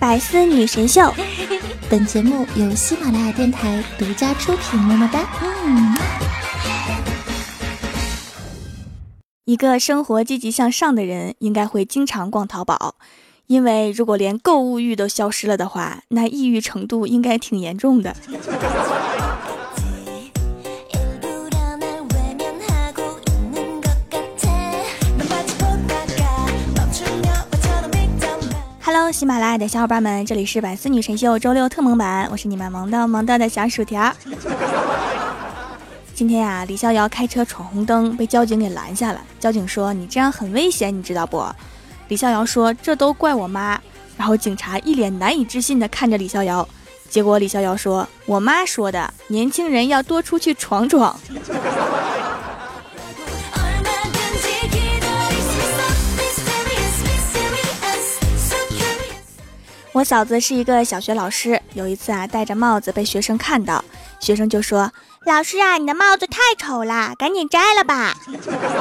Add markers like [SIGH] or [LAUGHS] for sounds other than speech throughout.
百思女神秀，本节目由喜马拉雅电台独家出品。么么哒。嗯，一个生活积极向上的人，应该会经常逛淘宝，因为如果连购物欲都消失了的话，那抑郁程度应该挺严重的。喜马拉雅的小伙伴们，这里是百思女神秀周六特萌版，我是你们萌到萌到的小薯条。今天啊，李逍遥开车闯红灯，被交警给拦下了。交警说：“你这样很危险，你知道不？”李逍遥说：“这都怪我妈。”然后警察一脸难以置信的看着李逍遥，结果李逍遥说：“我妈说的，年轻人要多出去闯闯。”我嫂子是一个小学老师，有一次啊，戴着帽子被学生看到，学生就说：“老师啊，你的帽子太丑了，赶紧摘了吧。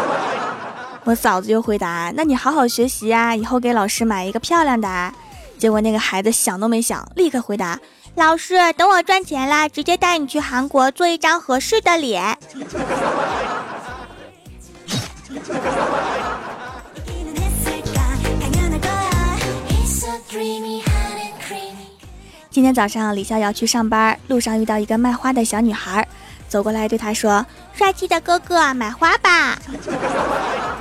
[LAUGHS] ”我嫂子就回答：“那你好好学习啊，以后给老师买一个漂亮的。”啊结果那个孩子想都没想，立刻回答：“老师，等我赚钱啦，直接带你去韩国做一张合适的脸。” [LAUGHS] 今天早上，李逍遥去上班，路上遇到一个卖花的小女孩，走过来对他说：“帅气的哥哥，买花吧。”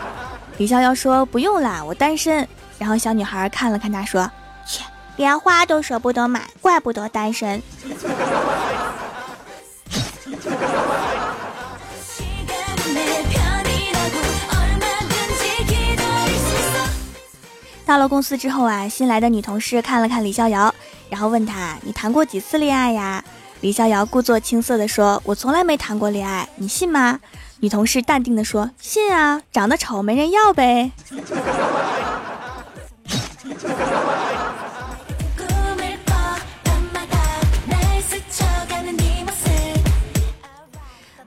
[LAUGHS] 李逍遥说：“不用啦，我单身。”然后小女孩看了看他，说：“切，连花都舍不得买，怪不得单身。” [LAUGHS] 到了公司之后啊，新来的女同事看了看李逍遥，然后问他：“你谈过几次恋爱呀？”李逍遥故作青涩地说：“我从来没谈过恋爱，你信吗？”女同事淡定地说：“信啊，长得丑没人要呗。[LAUGHS] ”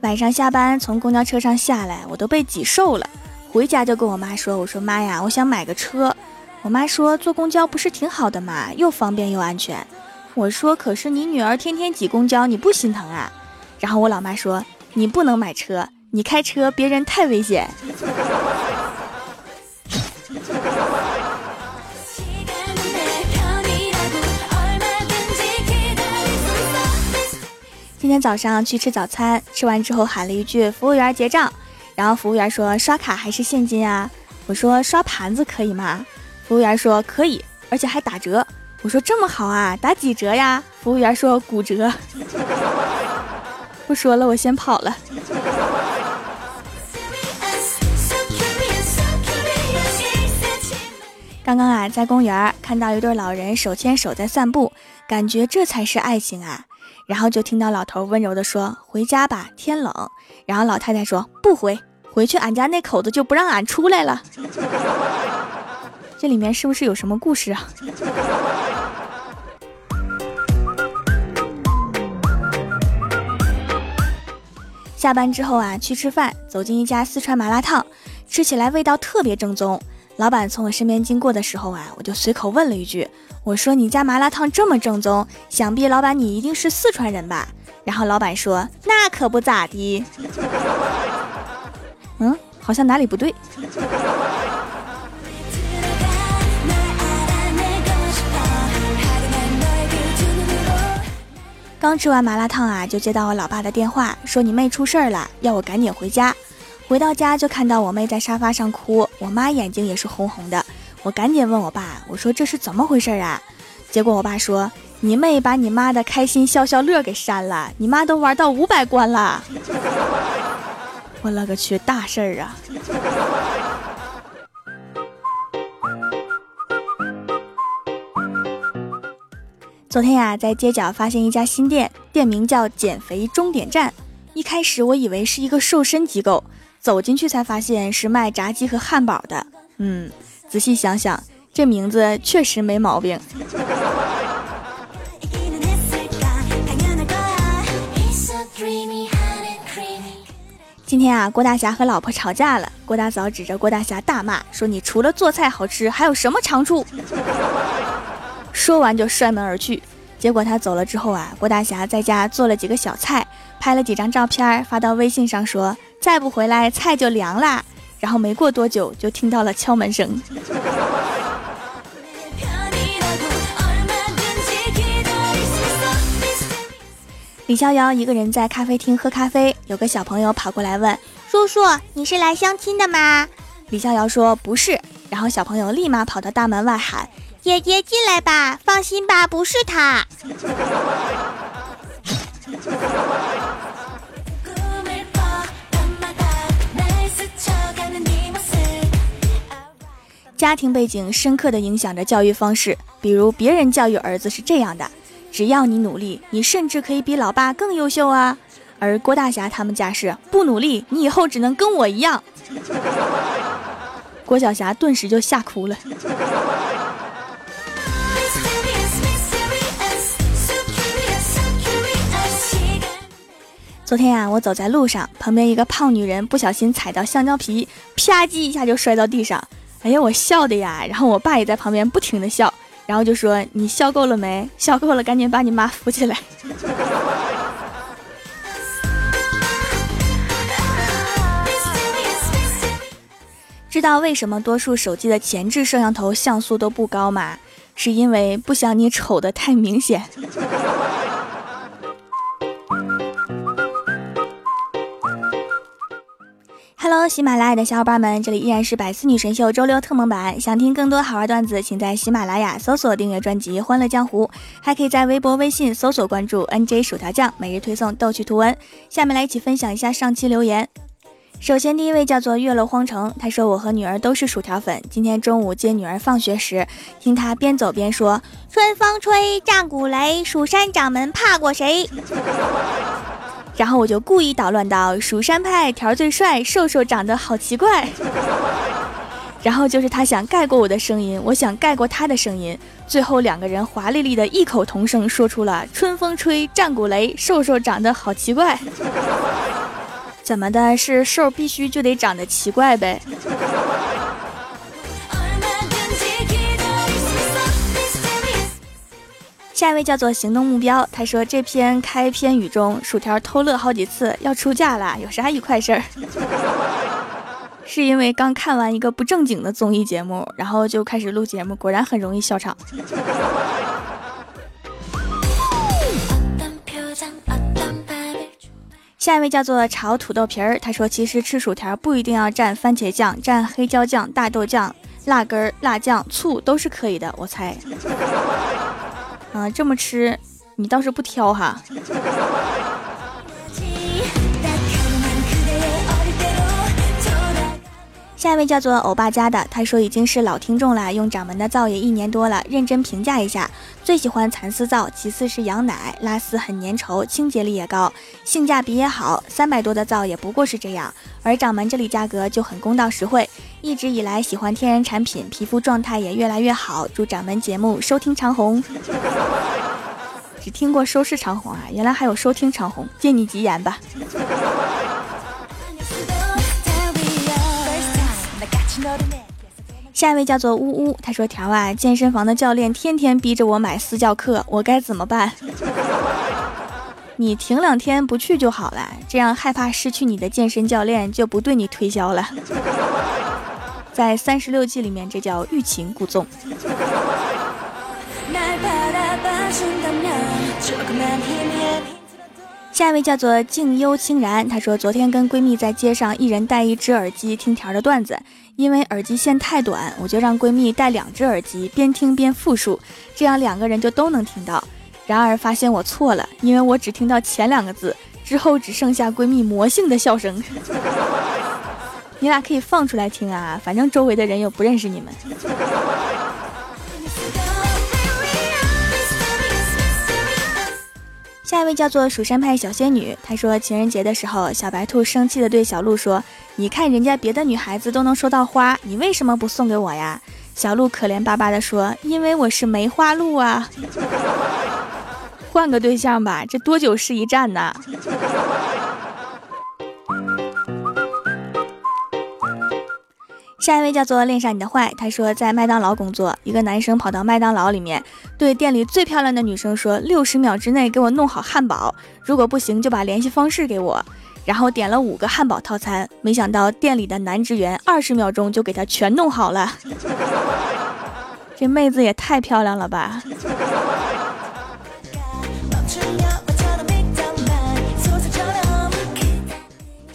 晚上下班从公交车上下来，我都被挤瘦了，回家就跟我妈说：“我说妈呀，我想买个车。”我妈说坐公交不是挺好的嘛，又方便又安全。我说可是你女儿天天挤公交，你不心疼啊？然后我老妈说你不能买车，你开车别人太危险。今天早上去吃早餐，吃完之后喊了一句服务员结账，然后服务员说刷卡还是现金啊？我说刷盘子可以吗？服务员说可以，而且还打折。我说这么好啊，打几折呀？服务员说骨折。[LAUGHS] 不说了，我先跑了。刚刚啊，在公园看到一对老人手牵手在散步，感觉这才是爱情啊。然后就听到老头温柔的说：“回家吧，天冷。”然后老太太说：“不回，回去俺家那口子就不让俺出来了。”这里面是不是有什么故事啊？[LAUGHS] 下班之后啊，去吃饭，走进一家四川麻辣烫，吃起来味道特别正宗。老板从我身边经过的时候啊，我就随口问了一句：“我说你家麻辣烫这么正宗，想必老板你一定是四川人吧？”然后老板说：“那可不咋的。” [LAUGHS] 嗯，好像哪里不对。刚吃完麻辣烫啊，就接到我老爸的电话，说你妹出事儿了，要我赶紧回家。回到家就看到我妹在沙发上哭，我妈眼睛也是红红的。我赶紧问我爸，我说这是怎么回事啊？结果我爸说，你妹把你妈的开心消消乐给删了，你妈都玩到五百关了。[LAUGHS] 我勒个去，大事儿啊！昨天呀，在街角发现一家新店，店名叫“减肥终点站”。一开始我以为是一个瘦身机构，走进去才发现是卖炸鸡和汉堡的。嗯，仔细想想，这名字确实没毛病。今天啊，郭大侠和老婆吵架了，郭大嫂指着郭大侠大骂，说：“你除了做菜好吃，还有什么长处？”说完就摔门而去。结果他走了之后啊，郭大侠在家做了几个小菜，拍了几张照片发到微信上，说再不回来菜就凉啦。然后没过多久就听到了敲门声。李逍遥一个人在咖啡厅喝咖啡，有个小朋友跑过来问：“叔叔，你是来相亲的吗？”李逍遥说：“不是。”然后小朋友立马跑到大门外喊：“爷爷进来吧，放心吧，不是他。”家庭背景深刻的影响着教育方式，比如别人教育儿子是这样的。只要你努力，你甚至可以比老爸更优秀啊！而郭大侠他们家是不努力，你以后只能跟我一样。[LAUGHS] 郭晓霞顿时就吓哭了。昨天呀，我走在路上，旁边一个胖女人不小心踩到香蕉皮，啪叽一下就摔到地上。哎呀，我笑的呀！然后我爸也在旁边不停的笑。然后就说：“你笑够了没？笑够了，赶紧把你妈扶起来。[LAUGHS] ”知道为什么多数手机的前置摄像头像素都不高吗？是因为不想你丑的太明显。Hello，喜马拉雅的小伙伴们，这里依然是百思女神秀周六特蒙版。想听更多好玩段子，请在喜马拉雅搜索订阅专辑《欢乐江湖》，还可以在微博、微信搜索关注 NJ 薯条酱，每日推送逗趣图文。下面来一起分享一下上期留言。首先，第一位叫做月落荒城，他说：“我和女儿都是薯条粉，今天中午接女儿放学时，听她边走边说：‘春风吹，战鼓擂，蜀山掌门怕过谁？’” [LAUGHS] 然后我就故意捣乱到：“蜀山派条最帅，瘦瘦长得好奇怪。[LAUGHS] ”然后就是他想盖过我的声音，我想盖过他的声音，最后两个人华丽丽的异口同声说出了“春风吹，战鼓擂，瘦瘦长得好奇怪。” [LAUGHS] 怎么的？是瘦必须就得长得奇怪呗？下一位叫做行动目标，他说这篇开篇语中，薯条偷乐好几次，要出嫁了，有啥愉快事儿？[LAUGHS] 是因为刚看完一个不正经的综艺节目，然后就开始录节目，果然很容易笑场。下一位叫做炒土豆皮儿，他说其实吃薯条不一定要蘸番茄酱，蘸黑椒酱、大豆酱、辣根儿、辣酱、醋都是可以的，我猜。啊，这么吃，你倒是不挑哈。下一位叫做欧巴家的，他说已经是老听众了，用掌门的皂也一年多了，认真评价一下，最喜欢蚕丝皂，其次是羊奶，拉丝很粘稠，清洁力也高，性价比也好，三百多的皂也不过是这样，而掌门这里价格就很公道实惠，一直以来喜欢天然产品，皮肤状态也越来越好，祝掌门节目收听长虹。[LAUGHS] 只听过收视长虹啊，原来还有收听长虹，借你吉言吧。下一位叫做呜呜，他说：“条啊，健身房的教练天天逼着我买私教课，我该怎么办？[LAUGHS] 你停两天不去就好了，这样害怕失去你的健身教练就不对你推销了。在三十六计里面，这叫欲擒故纵。”下一位叫做静幽清然，她说昨天跟闺蜜在街上，一人戴一只耳机听条的段子，因为耳机线太短，我就让闺蜜戴两只耳机，边听边复述，这样两个人就都能听到。然而发现我错了，因为我只听到前两个字，之后只剩下闺蜜魔性的笑声。[LAUGHS] 你俩可以放出来听啊，反正周围的人又不认识你们。下一位叫做蜀山派小仙女，她说情人节的时候，小白兔生气的对小鹿说：“你看人家别的女孩子都能收到花，你为什么不送给我呀？”小鹿可怜巴巴的说：“因为我是梅花鹿啊。[LAUGHS] ”换个对象吧，这多久是一站呢？下一位叫做恋上你的坏，他说在麦当劳工作，一个男生跑到麦当劳里面，对店里最漂亮的女生说：“六十秒之内给我弄好汉堡，如果不行就把联系方式给我。”然后点了五个汉堡套餐，没想到店里的男职员二十秒钟就给他全弄好了。[LAUGHS] 这妹子也太漂亮了吧！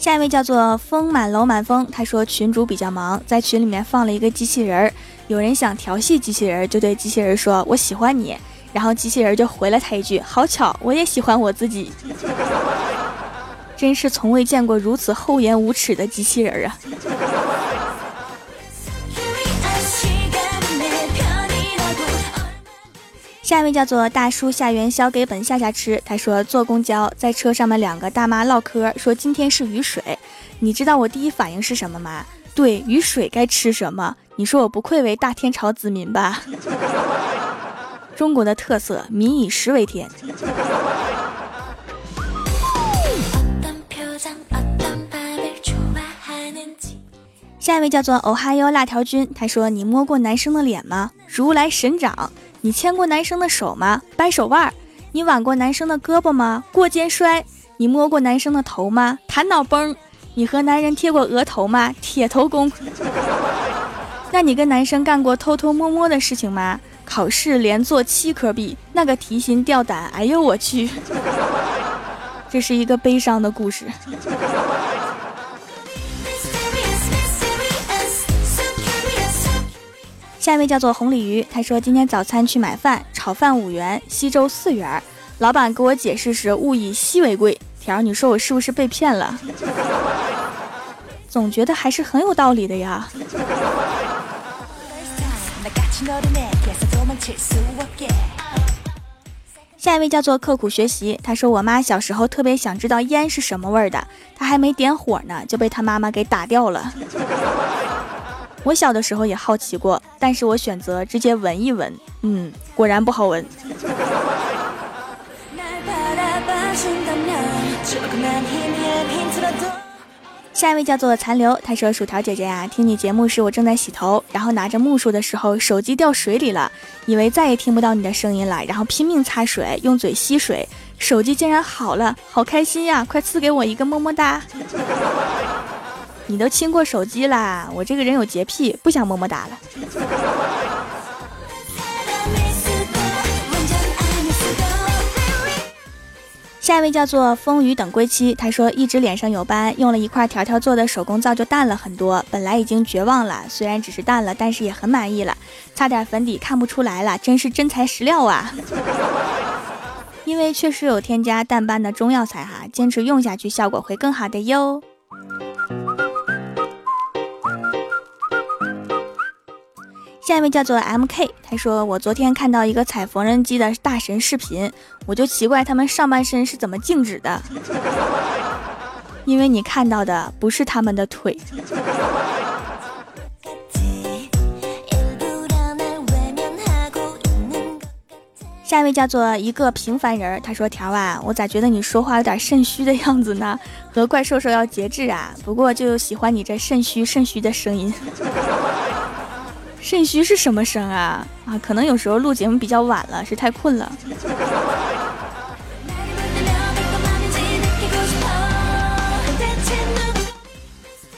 下一位叫做风满楼满风，他说群主比较忙，在群里面放了一个机器人儿，有人想调戏机器人，就对机器人说：“我喜欢你。”然后机器人就回了他一句：“好巧，我也喜欢我自己。” [LAUGHS] 真是从未见过如此厚颜无耻的机器人啊！下一位叫做大叔下元宵给本夏夏吃。他说坐公交，在车上面两个大妈唠嗑，说今天是雨水。你知道我第一反应是什么吗？对，雨水该吃什么？你说我不愧为大天朝子民吧？[LAUGHS] 中国的特色，民以食为天。下一位叫做哦哈哟辣条君。他说你摸过男生的脸吗？如来神掌。你牵过男生的手吗？掰手腕。你挽过男生的胳膊吗？过肩摔。你摸过男生的头吗？弹脑崩。你和男人贴过额头吗？铁头功。[LAUGHS] 那你跟男生干过偷偷摸摸的事情吗？考试连做七科 B，那个提心吊胆。哎呦我去，[LAUGHS] 这是一个悲伤的故事。下一位叫做红鲤鱼，他说今天早餐去买饭，炒饭五元，稀粥四元。老板给我解释时误以稀为贵。条，你说我是不是被骗了？[LAUGHS] 总觉得还是很有道理的呀。下一位叫做刻苦学习，他说我妈小时候特别想知道烟是什么味儿的，她还没点火呢，就被他妈妈给打掉了。我小的时候也好奇过，但是我选择直接闻一闻，嗯，果然不好闻。下一位叫做残留，他说：“薯条姐姐呀，听你节目时我正在洗头，然后拿着木梳的时候，手机掉水里了，以为再也听不到你的声音了，然后拼命擦水，用嘴吸水，手机竟然好了，好开心呀！快赐给我一个么么哒。”你都亲过手机啦，我这个人有洁癖，不想么么哒了。下一位叫做风雨等归期，他说一直脸上有斑，用了一块条条做的手工皂就淡了很多，本来已经绝望了，虽然只是淡了，但是也很满意了。擦点粉底看不出来了，真是真材实料啊！[LAUGHS] 因为确实有添加淡斑的中药材哈，坚持用下去效果会更好的哟。下一位叫做 M K，他说我昨天看到一个踩缝纫机的大神视频，我就奇怪他们上半身是怎么静止的，因为你看到的不是他们的腿。下一位叫做一个平凡人，他说条啊，我咋觉得你说话有点肾虚的样子呢？和怪兽兽要节制啊，不过就喜欢你这肾虚肾虚的声音。肾虚是什么声啊？啊，可能有时候录节目比较晚了，是太困了。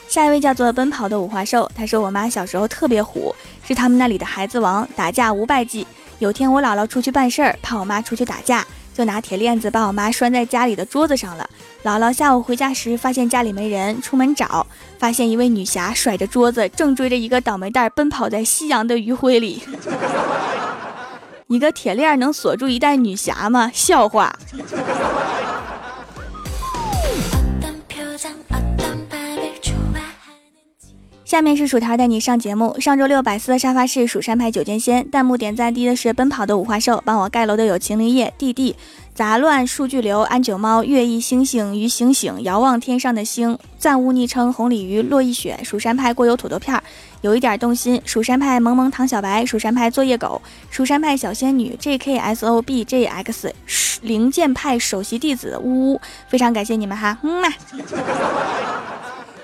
下一位叫做奔跑的五花兽，他说我妈小时候特别虎，是他们那里的孩子王，打架无败绩。有天我姥姥出去办事儿，怕我妈出去打架。就拿铁链子把我妈拴在家里的桌子上了。姥姥下午回家时发现家里没人，出门找，发现一位女侠甩着桌子，正追着一个倒霉蛋奔跑在夕阳的余晖里。一个铁链能锁住一代女侠吗？笑话。下面是薯条带你上节目。上周六百思的沙发是蜀山派九剑仙，弹幕点赞低的是奔跑的五花兽，帮我盖楼的有秦灵叶弟弟、杂乱数据流、安九猫、月异星星、鱼醒醒、遥望天上的星、暂无昵称、红鲤鱼、落一雪、蜀山派过油土豆片儿、有一点动心、蜀山派萌萌糖小白、蜀山派作业狗、蜀山派小仙女、J K S O B J X、零件派首席弟子呜呜，非常感谢你们哈，嗯嘛。